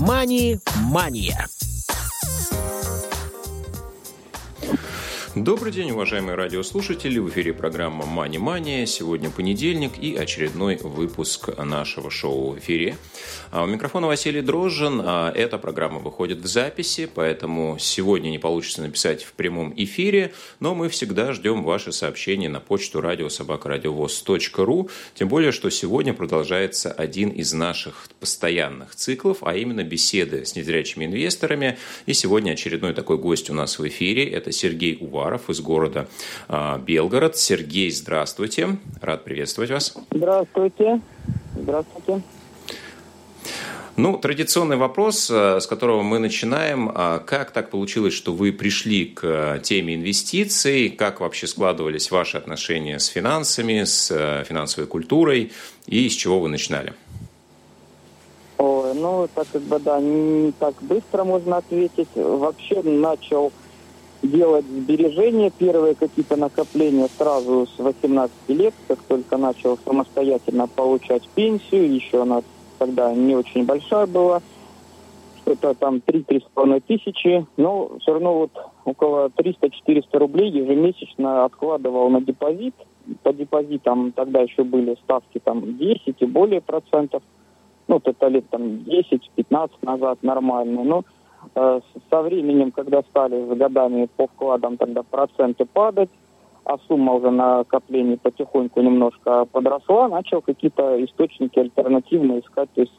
«Мани-мания». Добрый день, уважаемые радиослушатели. В эфире программа «Мани Мания». Сегодня понедельник и очередной выпуск нашего шоу в эфире. А у микрофона Василий Дрожжин. А эта программа выходит в записи, поэтому сегодня не получится написать в прямом эфире, но мы всегда ждем ваши сообщения на почту радиособакарадиовоз.ру. Тем более, что сегодня продолжается один из наших постоянных циклов, а именно беседы с незрячими инвесторами. И сегодня очередной такой гость у нас в эфире. Это Сергей Увар Уваров из города а, Белгород. Сергей, здравствуйте. Рад приветствовать вас. Здравствуйте. Здравствуйте. Ну, традиционный вопрос, а, с которого мы начинаем. А, как так получилось, что вы пришли к теме инвестиций? Как вообще складывались ваши отношения с финансами, с финансовой культурой? И с чего вы начинали? Ой, ну, так как бы, да, не так быстро можно ответить. Вообще начал делать сбережения, первые какие-то накопления сразу с 18 лет, как только начал самостоятельно получать пенсию, еще она тогда не очень большая была, что-то там 3-3,5 тысячи, но все равно вот около 300-400 рублей ежемесячно откладывал на депозит. По депозитам тогда еще были ставки там 10 и более процентов. Ну, это лет там 10-15 назад нормально. Но со временем, когда стали с годами по вкладам тогда проценты падать, а сумма уже накоплений потихоньку немножко подросла, начал какие-то источники альтернативные искать, то есть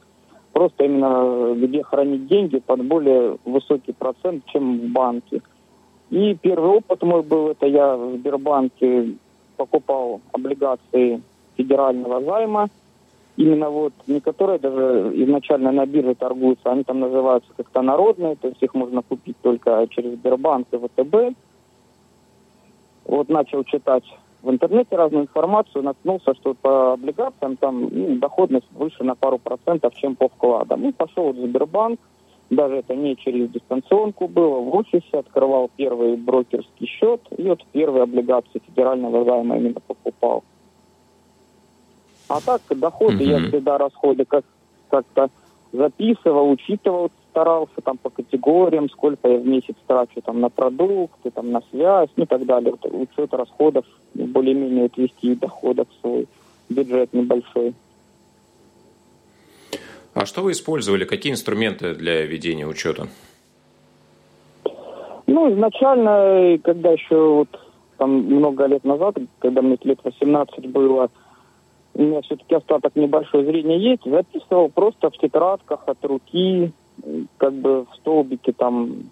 просто именно где хранить деньги под более высокий процент, чем в банке. И первый опыт мой был, это я в Сбербанке покупал облигации федерального займа – именно вот не которые даже изначально на бирже торгуются, они там называются как-то народные, то есть их можно купить только через Сбербанк и ВТБ. Вот начал читать в интернете разную информацию, наткнулся, что по облигациям там ну, доходность выше на пару процентов, чем по вкладам. И пошел в Сбербанк, даже это не через дистанционку было, в офисе открывал первый брокерский счет, и вот первые облигации федерального займа именно покупал. А так доходы, mm-hmm. я всегда расходы как- как-то записывал, учитывал, старался там по категориям, сколько я в месяц трачу там на продукты, там на связь, ну и так далее. Вот, учет расходов, более-менее отвести доходов свой бюджет небольшой. А что вы использовали? Какие инструменты для ведения учета? Ну, изначально, когда еще вот там много лет назад, когда мне лет 18 было, у меня все-таки остаток небольшой зрения есть, записывал просто в тетрадках от руки, как бы в столбике там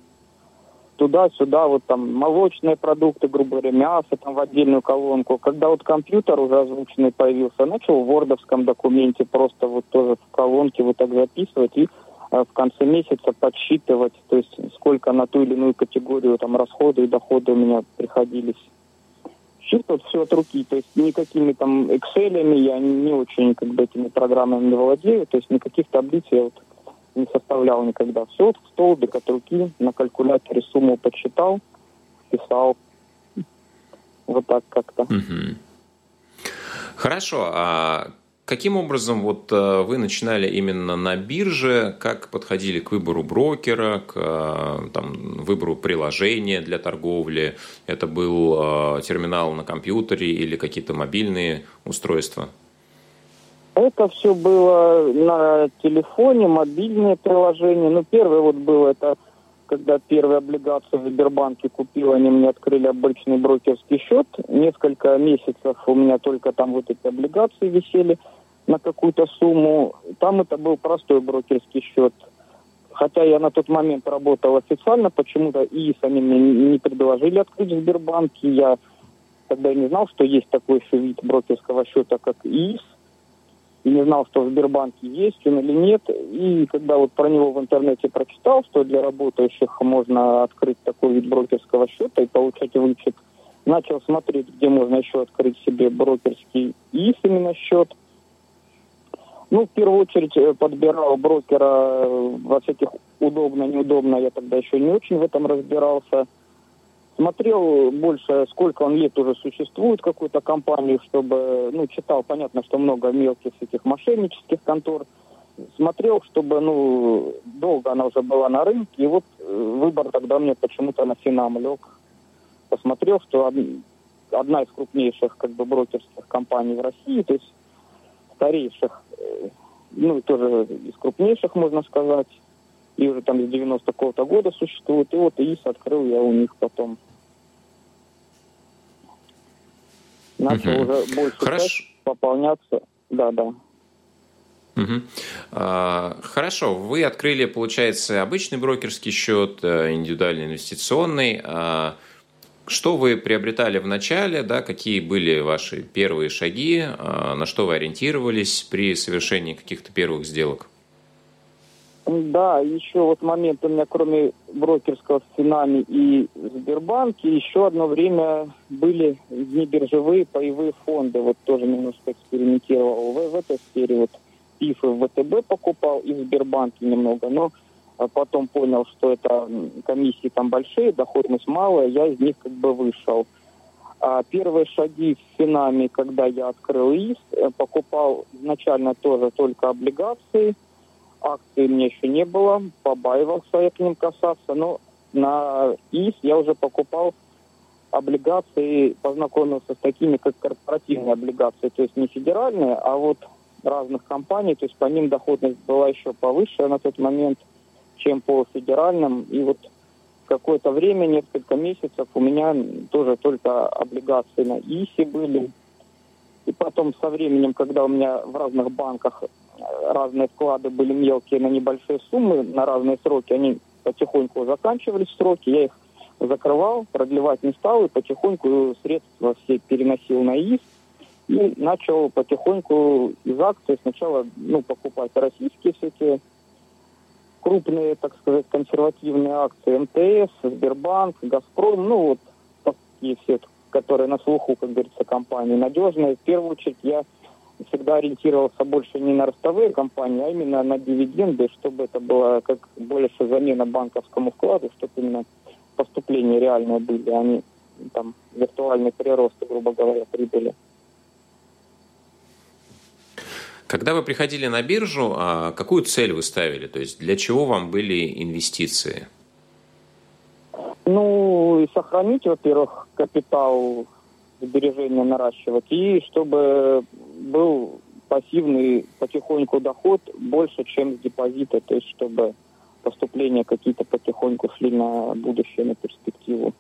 туда-сюда, вот там молочные продукты, грубо говоря, мясо там в отдельную колонку. Когда вот компьютер уже озвученный появился, начал в вордовском документе просто вот тоже в колонке вот так записывать и э, в конце месяца подсчитывать, то есть сколько на ту или иную категорию там расходы и доходы у меня приходились считывать все от руки, то есть никакими там Excel я не очень как бы этими программами владею, то есть никаких таблиц я вот не составлял никогда. Все вот в столбик от руки, на калькуляторе сумму подсчитал, писал. Вот так как-то. Хорошо. А Каким образом вот э, вы начинали именно на бирже, как подходили к выбору брокера, к э, там, выбору приложения для торговли? Это был э, терминал на компьютере или какие-то мобильные устройства? Это все было на телефоне, мобильные приложения. Ну, первое вот было это, когда первые облигации в Сбербанке купил, они мне открыли обычный брокерский счет. Несколько месяцев у меня только там вот эти облигации висели на какую-то сумму. Там это был простой брокерский счет. Хотя я на тот момент работал официально, почему-то ИИС они мне не предложили открыть в Сбербанке. Я тогда не знал, что есть такой еще вид брокерского счета, как ИИС. И не знал, что в Сбербанке есть он или нет. И когда вот про него в интернете прочитал, что для работающих можно открыть такой вид брокерского счета и получать вычет, начал смотреть, где можно еще открыть себе брокерский ИИС именно счет. Ну, в первую очередь э, подбирал брокера э, во всяких удобно, неудобно. Я тогда еще не очень в этом разбирался. Смотрел больше, сколько он лет уже существует, какую-то компанию, чтобы, ну, читал, понятно, что много мелких всяких мошеннических контор. смотрел, чтобы, ну, долго она уже была на рынке, и вот э, выбор тогда мне почему-то на Финам лег. Посмотрел, что одна из крупнейших, как бы, брокерских компаний в России, то есть старейших, э, ну, тоже из крупнейших, можно сказать, и уже там с 90 какого-то года существует, и вот ИИС открыл я у них потом. Начал угу. уже больше Хорошо. пополняться. Да, да. Угу. А, хорошо, вы открыли, получается, обычный брокерский счет, э, индивидуальный инвестиционный. Что вы приобретали в начале, да, какие были ваши первые шаги, а, на что вы ориентировались при совершении каких-то первых сделок? Да, еще вот момент у меня, кроме брокерского в Финаме и Сбербанке, еще одно время были внебиржевые паевые фонды. Вот тоже немножко экспериментировал в, в этой сфере. Вот ПИФы в ВТБ покупал и в Сбербанке немного, но потом понял, что это комиссии там большие, доходность малая, я из них как бы вышел. А первые шаги в Финаме, когда я открыл ИС, э, покупал изначально тоже только облигации, акции мне еще не было, побаивался я к ним касаться, но на ИС я уже покупал облигации, познакомился с такими, как корпоративные облигации, то есть не федеральные, а вот разных компаний, то есть по ним доходность была еще повыше на тот момент, чем по федеральным. И вот какое-то время, несколько месяцев у меня тоже только облигации на ИСИ были. И потом со временем, когда у меня в разных банках э, разные вклады были мелкие на небольшие суммы, на разные сроки, они потихоньку заканчивались сроки, я их закрывал, продлевать не стал и потихоньку средства все переносил на ИС и начал потихоньку из акций сначала ну, покупать российские всякие крупные, так сказать, консервативные акции МТС, Сбербанк, Газпром, ну вот такие все, которые на слуху, как говорится, компании надежные. В первую очередь я всегда ориентировался больше не на ростовые компании, а именно на дивиденды, чтобы это было как больше замена банковскому вкладу, чтобы именно поступления реальные были, а не там виртуальный прирост, грубо говоря, прибыли. Когда вы приходили на биржу, а какую цель вы ставили? То есть для чего вам были инвестиции? Ну, сохранить, во-первых, капитал сбережения наращивать, и чтобы был пассивный потихоньку доход больше, чем с депозита, то есть чтобы поступления какие-то потихоньку шли на будущее, на перспективу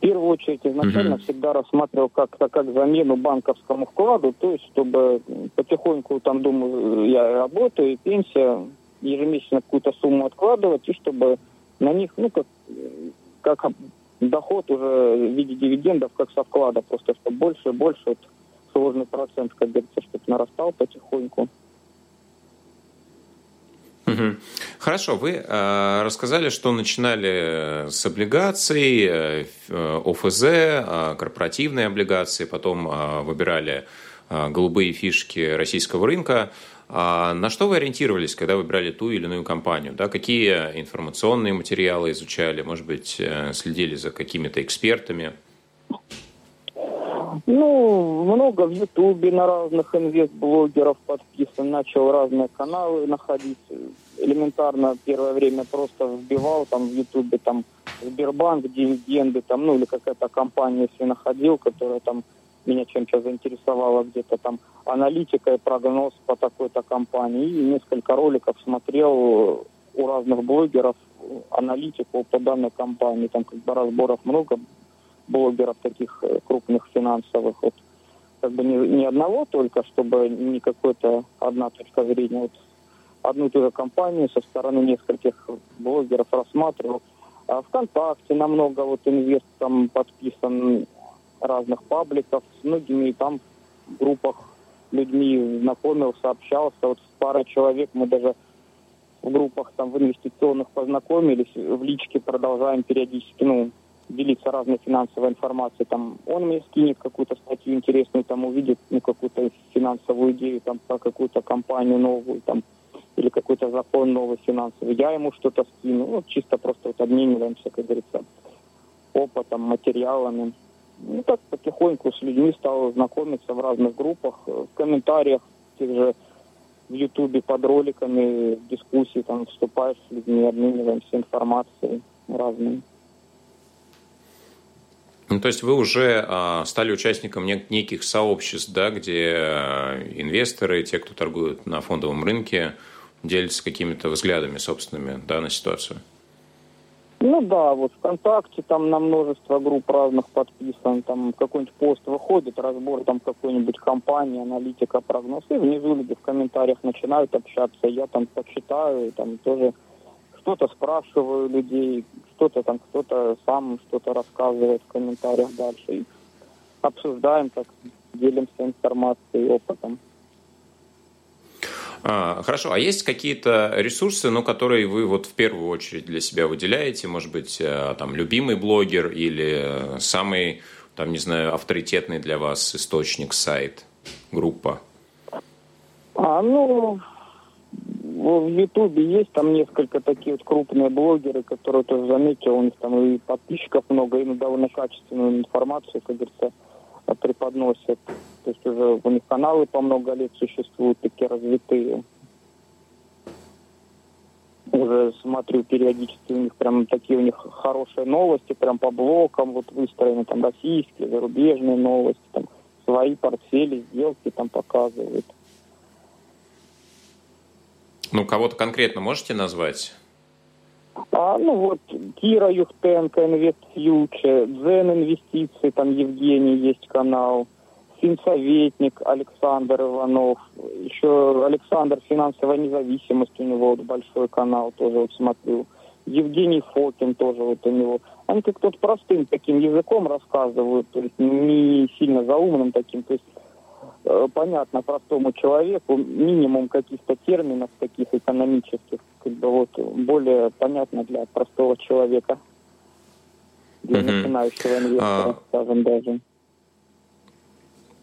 в первую очередь изначально uh-huh. всегда рассматривал как как замену банковскому вкладу, то есть чтобы потихоньку там думаю, я работаю, пенсия, ежемесячно какую-то сумму откладывать, и чтобы на них, ну, как, как доход уже в виде дивидендов, как со вклада, просто чтобы больше и больше вот, сложный процент, как говорится, чтобы нарастал потихоньку. Хорошо, вы э, рассказали, что начинали с облигаций, э, ОФЗ, э, корпоративные облигации, потом э, выбирали э, голубые фишки российского рынка. А на что вы ориентировались, когда выбирали ту или иную компанию? Да, какие информационные материалы изучали? Может быть, э, следили за какими-то экспертами? Ну, много в Ютубе на разных инвест-блогеров подписан, начал разные каналы находить. Элементарно первое время просто вбивал там в Ютубе там Сбербанк, дивиденды, там, ну или какая-то компания, если находил, которая там меня чем-то заинтересовала где-то там аналитика и прогноз по такой-то компании. И несколько роликов смотрел у разных блогеров аналитику по данной компании. Там как бы разборов много блогеров таких э, крупных финансовых. Вот, как бы не, не одного только, чтобы не какой-то одна точка зрения. Вот одну и ту же компанию со стороны нескольких блогеров рассматривал. А ВКонтакте намного вот инвест там подписан разных пабликов с многими там группах людьми знакомился, общался. Вот с парой человек мы даже в группах там в инвестиционных познакомились, в личке продолжаем периодически, ну, делиться разной финансовой информацией. Там он мне скинет какую-то статью интересную, там увидит ну, какую-то финансовую идею там про какую-то компанию новую, там или какой-то закон новый финансовый. Я ему что-то скину. Ну, чисто просто вот обмениваемся, как говорится, опытом, материалами. Ну, так потихоньку с людьми стал знакомиться в разных группах, в комментариях тех же в Ютубе под роликами, в дискуссии там вступаешь с людьми, обмениваемся информацией разной. Ну, то есть вы уже а, стали участником нек- неких сообществ, да, где а, инвесторы, те, кто торгует на фондовом рынке, делятся какими-то взглядами собственными да, на ситуацию? Ну да, вот ВКонтакте там на множество групп разных подписан, там какой-нибудь пост выходит, разбор там какой-нибудь компании, аналитика, прогноз, и внизу люди в комментариях начинают общаться, я там почитаю, там тоже что-то спрашиваю людей, что-то там кто-то сам что-то рассказывает в комментариях дальше. И обсуждаем, так делимся информацией, опытом. А, хорошо, а есть какие-то ресурсы, ну, которые вы вот в первую очередь для себя выделяете? Может быть, э, там, любимый блогер или самый, там, не знаю, авторитетный для вас источник, сайт, группа? А, ну, в Ютубе есть там несколько такие вот крупные блогеры, которые тоже заметил, у них там и подписчиков много, и довольно качественную информацию, как говорится, преподносят. То есть уже у них каналы по много лет существуют, такие развитые. Уже смотрю периодически, у них прям такие у них хорошие новости, прям по блокам вот выстроены, там российские, зарубежные новости, там свои портфели, сделки там показывают. Ну, кого-то конкретно можете назвать? А, ну вот, Кира Юхтенко, Инвест Фьючер, Дзен Инвестиции, там Евгений есть канал, Финсоветник Александр Иванов, еще Александр Финансовая независимость, у него вот большой канал, тоже вот смотрю. Евгений Фокин тоже вот у него. Они как-то простым таким языком рассказывают, то есть не сильно заумным таким, то есть понятно простому человеку, минимум каких-то терминов таких экономических, как бы вот более понятно для простого человека, для uh-huh. начинающего инвестора, uh скажем даже.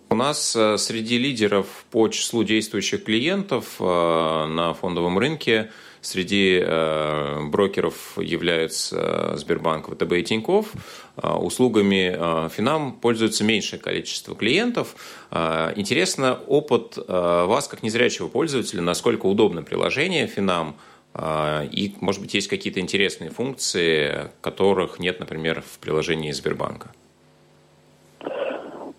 У нас э, среди лидеров по числу действующих клиентов э, на фондовом рынке среди э, брокеров являются Сбербанк, ВТБ и Тиньков. Услугами Финам пользуется меньшее количество клиентов. Интересно опыт вас как незрячего пользователя, насколько удобно приложение Финам, и, может быть, есть какие-то интересные функции, которых нет, например, в приложении Сбербанка.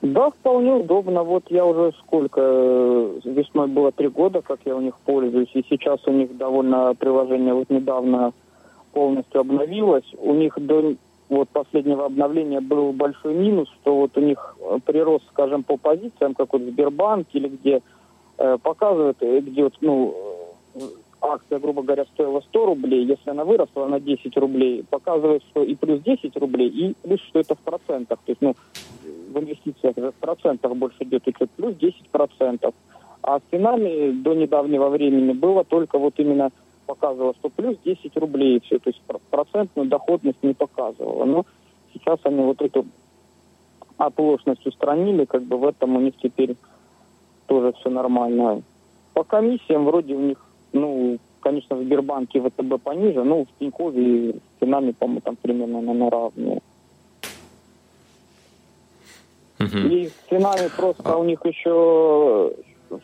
Да, вполне удобно. Вот я уже сколько, э, весной было три года, как я у них пользуюсь, и сейчас у них довольно приложение вот недавно полностью обновилось. У них до вот последнего обновления был большой минус, что вот у них прирост, скажем, по позициям, как вот Сбербанк или где э, показывает, э, где вот, ну, акция, грубо говоря, стоила 100 рублей, если она выросла на 10 рублей, показывает, что и плюс 10 рублей, и плюс, что это в процентах. То есть, ну, инвестициях в процентах больше идет учет, плюс 10 процентов. А с финами до недавнего времени было только вот именно показывало, что плюс 10 рублей все, то есть процентную доходность не показывала. Но сейчас они вот эту оплошность устранили, как бы в этом у них теперь тоже все нормально. По комиссиям вроде у них ну, конечно, в Сбербанке ВТБ пониже, но в Тинькове и с ценами, по-моему, там примерно на равные. Uh-huh. И с ценами просто у них еще,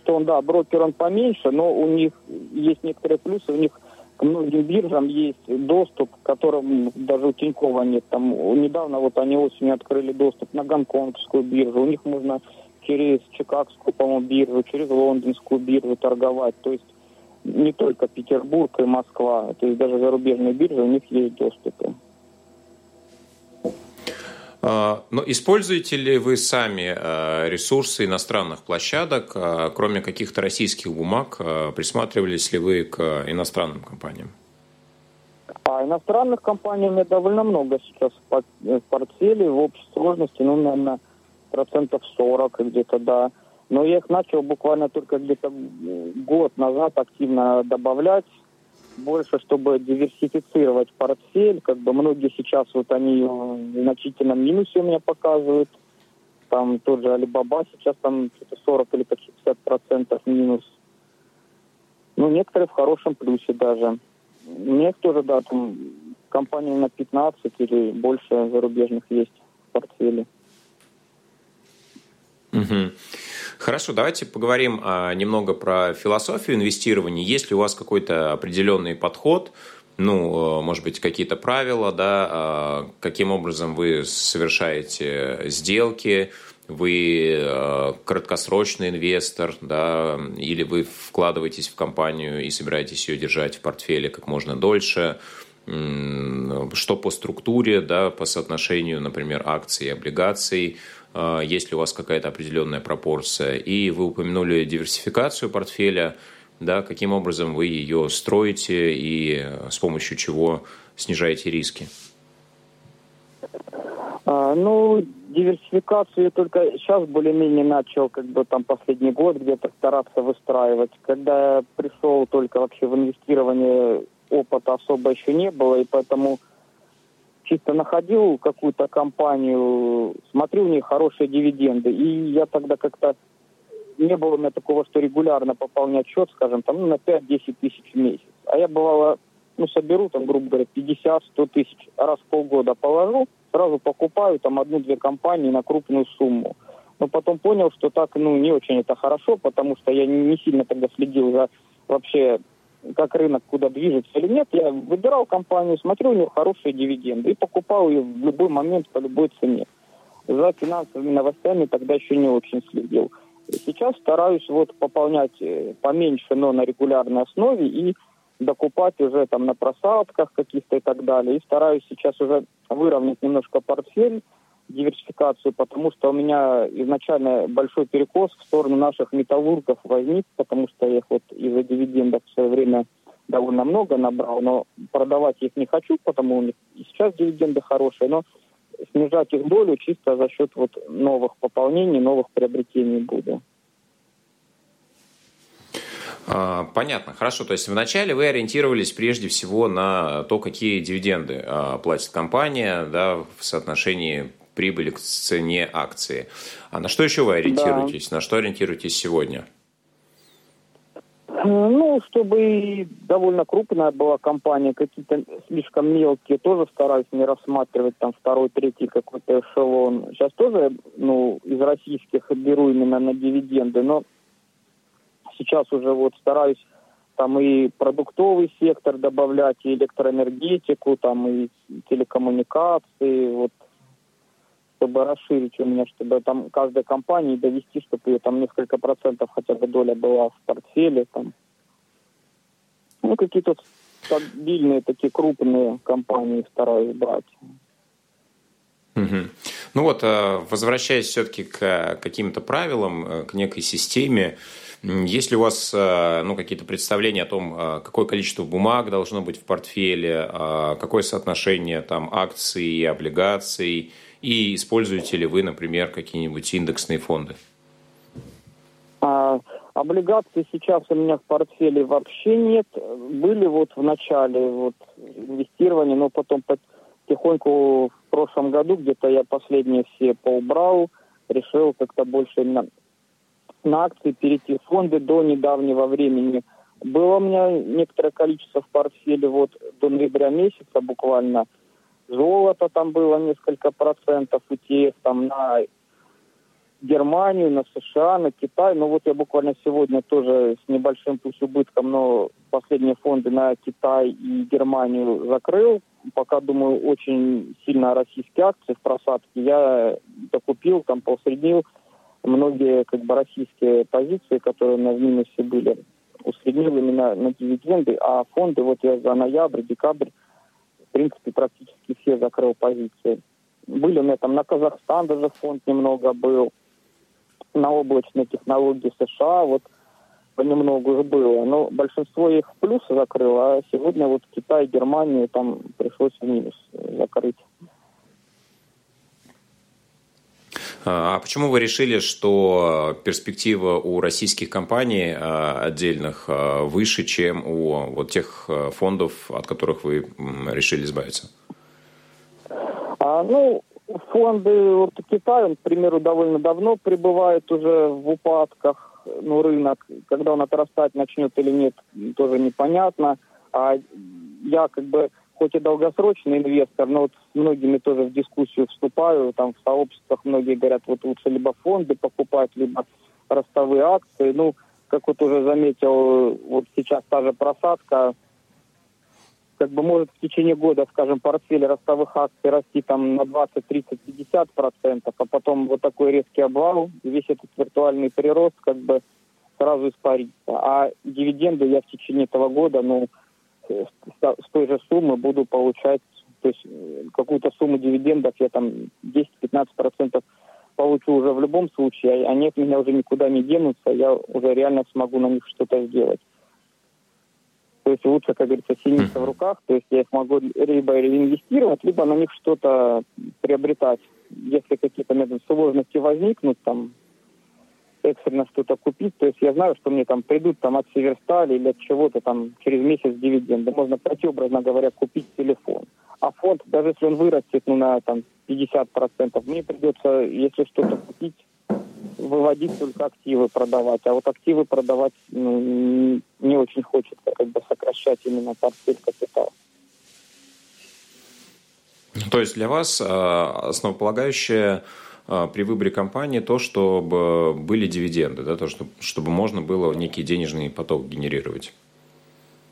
что он, да, брокер он поменьше, но у них есть некоторые плюсы, у них к многим биржам есть доступ, к которым даже у Тинькова нет. Там недавно вот они осенью открыли доступ на гонконгскую биржу, у них можно через Чикагскую, по-моему, биржу, через лондонскую биржу торговать. То есть не только Петербург и Москва, то есть даже зарубежные биржи, у них есть доступы. А, но используете ли вы сами а, ресурсы иностранных площадок, а, кроме каких-то российских бумаг, присматривались ли вы к иностранным компаниям? А иностранных компаний у меня довольно много сейчас в портфеле, в общей сложности, ну, наверное, процентов 40 где-то, да. Но я их начал буквально только где-то год назад активно добавлять, больше, чтобы диверсифицировать портфель. Как бы многие сейчас вот они в значительном минусе у меня показывают. Там тот же Алибаба сейчас там что-то 40 или почти 50 процентов минус. Ну, некоторые в хорошем плюсе даже. Тоже, да, там компании на 15 или больше зарубежных есть в портфеле. Угу. Хорошо, давайте поговорим а, немного про философию инвестирования. Есть ли у вас какой-то определенный подход, ну, э, может быть, какие-то правила, да, а, каким образом вы совершаете сделки, вы э, краткосрочный инвестор, да, или вы вкладываетесь в компанию и собираетесь ее держать в портфеле как можно дольше, что по структуре, да, по соотношению, например, акций и облигаций, есть ли у вас какая-то определенная пропорция. И вы упомянули диверсификацию портфеля, да, каким образом вы ее строите и с помощью чего снижаете риски. А, ну, диверсификацию только сейчас более-менее начал, как бы там последний год где-то стараться выстраивать. Когда я пришел только вообще в инвестирование, опыта особо еще не было, и поэтому чисто находил какую-то компанию, смотрю у них хорошие дивиденды, и я тогда как-то не было у меня такого, что регулярно пополнять счет, скажем, там ну, на 5-10 тысяч в месяц. А я бывало, ну, соберу там, грубо говоря, 50-100 тысяч раз в полгода положу, сразу покупаю там одну-две компании на крупную сумму. Но потом понял, что так, ну, не очень это хорошо, потому что я не сильно тогда следил за вообще как рынок куда движется или нет, я выбирал компанию, смотрю, у нее хорошие дивиденды и покупал ее в любой момент по любой цене. За финансовыми новостями тогда еще не очень следил. Сейчас стараюсь вот пополнять э, поменьше, но на регулярной основе и докупать уже там на просадках каких-то и так далее. И стараюсь сейчас уже выровнять немножко портфель, диверсификацию, потому что у меня изначально большой перекос в сторону наших металлургов возник, потому что я их вот из-за дивидендов в свое время довольно много набрал, но продавать их не хочу, потому у них и сейчас дивиденды хорошие, но снижать их долю чисто за счет вот новых пополнений, новых приобретений буду. А, понятно, хорошо. То есть вначале вы ориентировались прежде всего на то, какие дивиденды а, платит компания да, в соотношении прибыли к цене акции. А на что еще вы ориентируетесь? Да. На что ориентируетесь сегодня? Ну, чтобы довольно крупная была компания, какие-то слишком мелкие, тоже стараюсь не рассматривать там второй, третий какой-то эшелон. Сейчас тоже, ну, из российских беру именно на дивиденды, но сейчас уже вот стараюсь там и продуктовый сектор добавлять, и электроэнергетику, там и телекоммуникации, вот чтобы расширить у меня, чтобы там каждой компании довести, чтобы ее там несколько процентов хотя бы доля была в портфеле, там. Ну, какие-то стабильные такие крупные компании стараюсь брать. Угу. Ну вот, э, возвращаясь все-таки к каким-то правилам, э, к некой системе, есть ли у вас э, ну, какие-то представления о том, э, какое количество бумаг должно быть в портфеле, э, какое соотношение там, акций и облигаций, и используете ли вы, например, какие-нибудь индексные фонды? А, облигаций сейчас у меня в портфеле вообще нет. Были вот в начале вот, инвестирования, но потом потихоньку в прошлом году где-то я последние все поубрал, решил как-то больше именно на акции перейти в фонды до недавнего времени. Было у меня некоторое количество в портфеле вот до ноября месяца буквально. Золото там было несколько процентов, ETF там на Германию, на США, на Китай. Но вот я буквально сегодня тоже с небольшим пусть убытком, но последние фонды на Китай и Германию закрыл. Пока, думаю, очень сильно российские акции в просадке. Я докупил, там поусреднил многие как бы российские позиции, которые в минусе были, усреднил именно на дивиденды, а фонды вот я за ноябрь, декабрь, принципе, практически все закрыл позиции. Были у меня там на Казахстан даже фонд немного был, на облачные технологии США, вот понемногу их было. Но большинство их в плюс закрыл, а сегодня вот Китай, Германию там пришлось в минус закрыть. А почему вы решили, что перспектива у российских компаний а, отдельных а, выше, чем у вот тех а, фондов, от которых вы решили избавиться? А, ну, фонды вот Китая, он, к примеру, довольно давно пребывает уже в упадках. Ну, рынок, когда он отрастать начнет или нет, тоже непонятно. А я как бы хоть и долгосрочный инвестор, но вот многими тоже в дискуссию вступаю, там в сообществах многие говорят, вот лучше либо фонды покупать, либо ростовые акции. Ну, как вот уже заметил, вот сейчас та же просадка, как бы может в течение года, скажем, портфель ростовых акций расти там на 20, 30, 50 процентов, а потом вот такой резкий обвал, весь этот виртуальный прирост как бы сразу испарится. А дивиденды я в течение этого года, ну, с той же суммы буду получать, то есть э, какую-то сумму дивидендов я там 10-15 процентов получу уже в любом случае, а они от меня уже никуда не денутся, я уже реально смогу на них что-то сделать. То есть лучше, как говорится, синица в руках, то есть я их могу либо реинвестировать, либо на них что-то приобретать. Если какие-то сложности возникнут, там, экстренно что-то купить, то есть я знаю, что мне там придут там от Северстали или от чего-то там через месяц дивиденды. Можно пойти, говоря, купить телефон. А фонд, даже если он вырастет ну, на там, 50%, мне придется, если что-то купить, выводить только активы продавать. А вот активы продавать ну, не, очень хочется, как бы сокращать именно портфель капитала. То есть для вас э, основополагающее при выборе компании то, чтобы были дивиденды, да, то, чтобы, чтобы можно было некий денежный поток генерировать?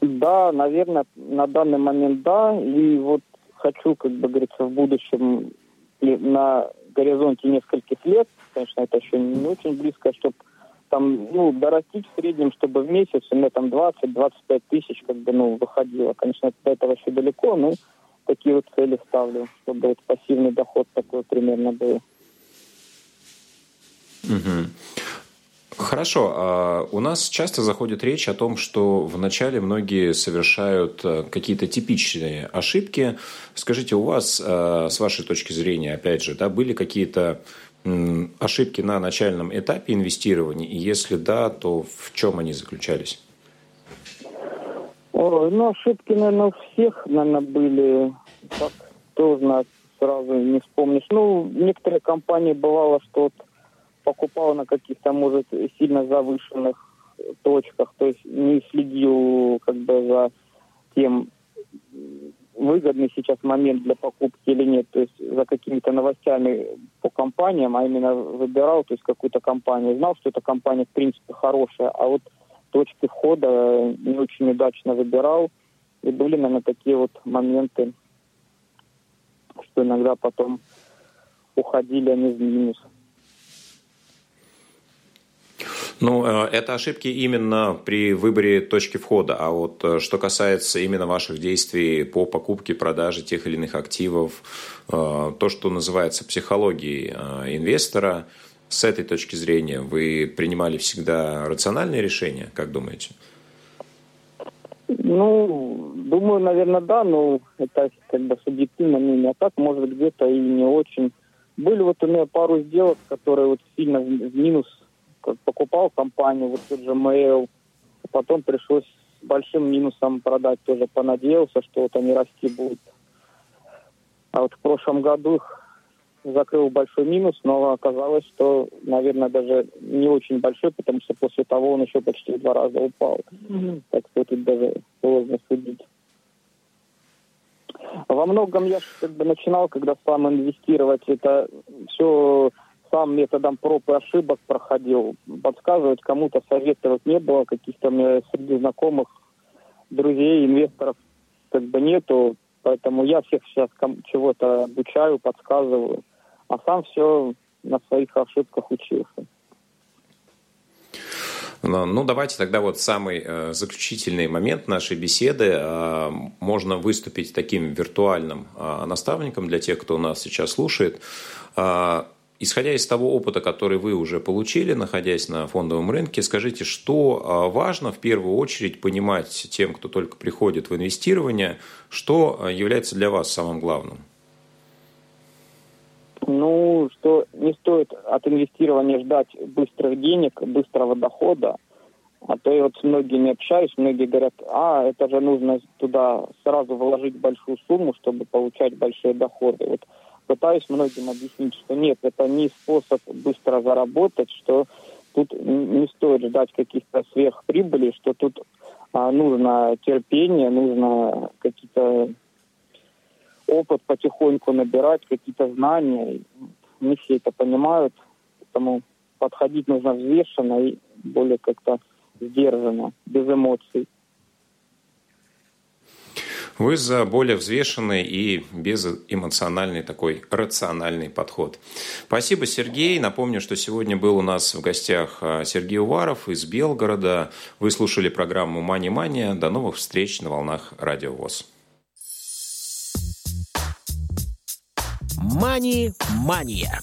Да, наверное, на данный момент да. И вот хочу, как бы говорится, в будущем на горизонте нескольких лет, конечно, это еще не очень близко, чтобы там, ну, дорастить в среднем, чтобы в месяц у меня там 20-25 тысяч, как бы, ну, выходило. Конечно, до этого еще далеко, но такие вот цели ставлю, чтобы вот пассивный доход такой примерно был. Угу. Хорошо. А у нас часто заходит речь о том, что вначале многие совершают э, какие-то типичные ошибки. Скажите, у вас, э, с вашей точки зрения, опять же, да, были какие-то ошибки на начальном этапе инвестирования? И если да, то в чем они заключались? О, ну, ошибки, наверное, у всех, наверное, были. Так трудно сразу не вспомнишь. Ну, некоторые компании бывало, что вот покупал на каких-то, может, сильно завышенных точках, то есть не следил как бы за тем, выгодный сейчас момент для покупки или нет, то есть за какими-то новостями по компаниям, а именно выбирал, то есть какую-то компанию, знал, что эта компания в принципе хорошая, а вот точки входа не очень удачно выбирал, и были, наверное, такие вот моменты, что иногда потом уходили они в минус. Ну, э, это ошибки именно при выборе точки входа. А вот э, что касается именно ваших действий по покупке, продаже тех или иных активов, э, то, что называется психологией инвестора, с этой точки зрения вы принимали всегда рациональные решения, как думаете? Ну, думаю, наверное, да, но это как бы субъективно мнение. А так, может, где-то и не очень. Были вот у меня пару сделок, которые вот сильно в минус покупал компанию, вот тот же Mail, потом пришлось с большим минусом продать, тоже понадеялся, что вот они расти будут. А вот в прошлом году их закрыл большой минус, но оказалось, что, наверное, даже не очень большой, потому что после того он еще почти в два раза упал. Mm-hmm. Так что тут даже сложно судить. Во многом я как бы начинал, когда сам инвестировать, это все сам методом проб и ошибок проходил. Подсказывать кому-то советовать не было, каких-то мне среди знакомых, друзей, инвесторов как бы нету. Поэтому я всех сейчас чего-то обучаю, подсказываю, а сам все на своих ошибках учился. Ну, давайте тогда вот самый э, заключительный момент нашей беседы. Э, можно выступить таким виртуальным э, наставником для тех, кто нас сейчас слушает. Исходя из того опыта, который вы уже получили, находясь на фондовом рынке, скажите, что а, важно в первую очередь понимать тем, кто только приходит в инвестирование, что а, является для вас самым главным? Ну, что не стоит от инвестирования ждать быстрых денег, быстрого дохода. А то я вот с многими общаюсь, многие говорят, а, это же нужно туда сразу вложить большую сумму, чтобы получать большие доходы. Вот пытаюсь многим объяснить, что нет, это не способ быстро заработать, что тут не стоит ждать каких-то сверхприбылей, что тут а, нужно терпение, нужно какие-то опыт потихоньку набирать, какие-то знания. Не все это понимают, поэтому подходить нужно взвешенно и более как-то сдержанно, без эмоций. Вы за более взвешенный и безэмоциональный такой рациональный подход. Спасибо, Сергей. Напомню, что сегодня был у нас в гостях а, Сергей Уваров из Белгорода. Вы слушали программу «Мани-мания». До новых встреч на волнах Радио ВОЗ. «Мани-мания».